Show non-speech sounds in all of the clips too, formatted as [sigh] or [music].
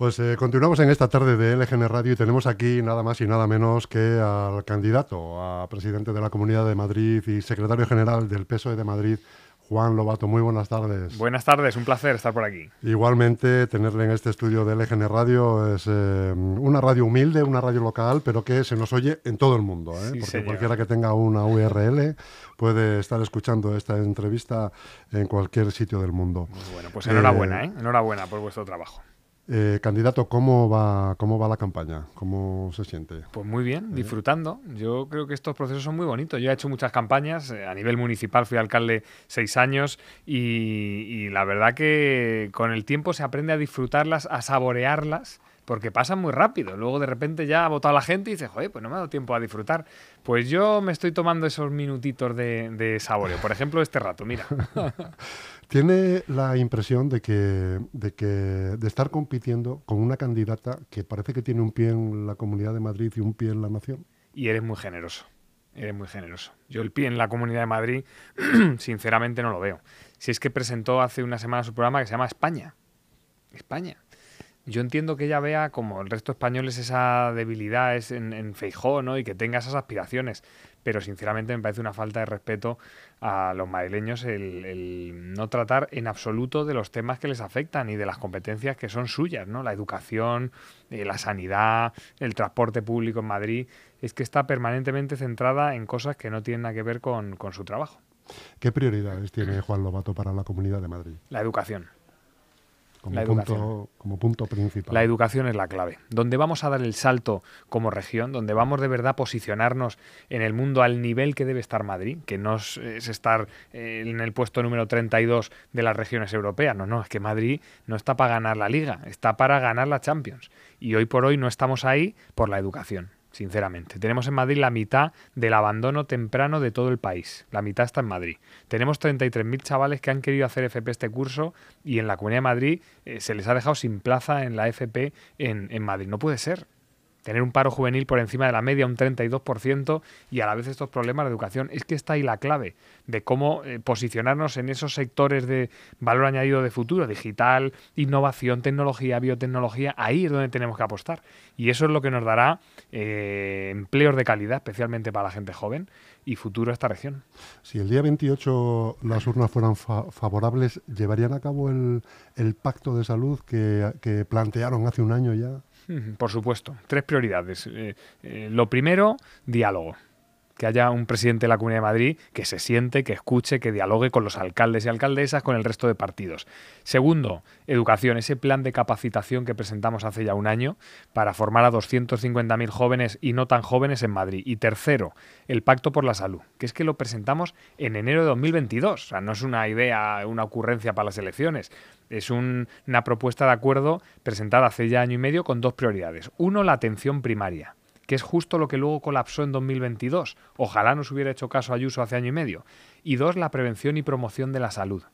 Pues eh, continuamos en esta tarde de LGN Radio y tenemos aquí nada más y nada menos que al candidato a presidente de la Comunidad de Madrid y secretario general del PSOE de Madrid, Juan Lobato. Muy buenas tardes. Buenas tardes, un placer estar por aquí. Igualmente, tenerle en este estudio de LGN Radio es eh, una radio humilde, una radio local, pero que se nos oye en todo el mundo. ¿eh? porque cualquiera que tenga una URL puede estar escuchando esta entrevista en cualquier sitio del mundo. bueno, pues enhorabuena, ¿eh? enhorabuena por vuestro trabajo. Eh, candidato, ¿cómo va, ¿cómo va la campaña? ¿Cómo se siente? Pues muy bien, disfrutando. Yo creo que estos procesos son muy bonitos. Yo he hecho muchas campañas, eh, a nivel municipal fui alcalde seis años y, la verdad que con el tiempo se aprende a disfrutarlas, a saborearlas porque pasan muy rápido. Luego de repente ya ha votado la gente y dice, joder, pues no me ha dado tiempo a disfrutar. Pues yo me estoy tomando esos minutitos de, de saboreo. Por ejemplo, este rato, mira. [laughs] Tiene la impresión de que, de que de estar compitiendo con una candidata que parece que tiene un pie en la Comunidad de Madrid y un pie en la nación. Y eres muy generoso. Eres muy generoso. Yo el pie en la Comunidad de Madrid, [clears throat] sinceramente, no lo veo. Si es que presentó hace una semana su programa que se llama España. España. Yo entiendo que ella vea, como el resto de españoles, esa debilidad es en, en Feijó, ¿no? Y que tenga esas aspiraciones pero sinceramente me parece una falta de respeto a los madrileños el, no tratar en absoluto de los temas que les afectan y de las competencias que son suyas, ¿no? La educación, eh, la sanidad, el transporte público en Madrid, es que está permanentemente centrada en cosas que no tienen nada que ver con, con su trabajo. ¿Qué prioridades tiene Juan Lobato para la Comunidad de Madrid? La educación como, punto, como punto principal. La educación es la clave. Donde vamos a dar el salto como región, donde vamos de verdad a posicionarnos en el mundo al nivel que debe estar Madrid, que no es, estar eh, en el puesto número 32 de las regiones europeas. No, no, es que Madrid no está para ganar la liga, está para ganar la Champions. Y hoy por hoy no estamos ahí por la educación sinceramente. Tenemos en Madrid la mitad del abandono temprano de todo el país. La mitad está en Madrid. Tenemos 33.000 chavales que han querido hacer FP este curso y en la Comunidad de Madrid eh, se les ha dejado sin plaza en la FP en, en Madrid. No puede ser tener un paro juvenil por encima de la media, un 32%, y a la vez estos problemas de educación. Es que está ahí la clave de cómo eh, posicionarnos en esos sectores de valor añadido de futuro, digital, innovación, tecnología, biotecnología, ahí es donde tenemos que apostar. Y eso es lo que nos dará eh, empleos de calidad, especialmente para la gente joven, y futuro a esta región. Si el día 28 las urnas fueran favorables, ¿llevarían a cabo el, pacto de salud que plantearon hace un año ya? Por supuesto. Tres prioridades. Eh, eh, lo primero, diálogo que haya un presidente de la Comunidad de Madrid que se siente, que escuche, que dialogue con los alcaldes y alcaldesas, con el resto de partidos. Segundo, educación, ese plan de capacitación que presentamos hace ya un año para formar a 250.000 jóvenes y no tan jóvenes en Madrid. Y tercero, el Pacto por la Salud, que es que lo presentamos en enero de 2022. O sea, no es una idea, una ocurrencia para las elecciones. Es una propuesta de acuerdo presentada hace ya año y medio con dos prioridades. Uno, la atención primaria que es justo lo que luego colapsó en 2022. Ojalá nos hubiera hecho caso Ayuso hace año y medio. Y dos, la prevención y promoción de la salud,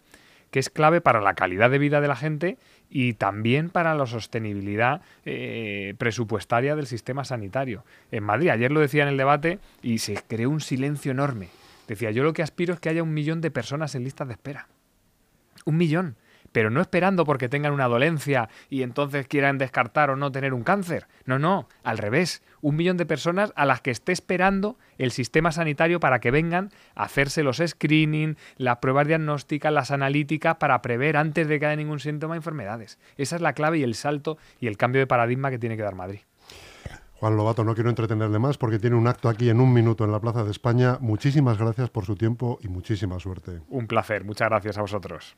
que es clave para la calidad de vida de la gente y también para la sostenibilidad eh, presupuestaria del sistema sanitario. En Madrid, ayer lo decía en el debate y se creó un silencio enorme. Decía, yo lo que aspiro es que haya un millón de personas en listas de espera. Un millón pero no esperando porque tengan una dolencia y entonces quieran descartar o no tener un cáncer. No, no, al revés. Un millón de personas a las que esté esperando el sistema sanitario para que vengan a hacerse los screening, las pruebas diagnósticas, las analíticas para prever antes de que haya ningún síntoma de enfermedades. Esa es la clave y el salto y el cambio de paradigma que tiene que dar Madrid. Juan Lobato, no quiero entretenerle más porque tiene un acto aquí en un minuto en la Plaza de España. Muchísimas gracias por su tiempo y muchísima suerte. Un placer, muchas gracias a vosotros.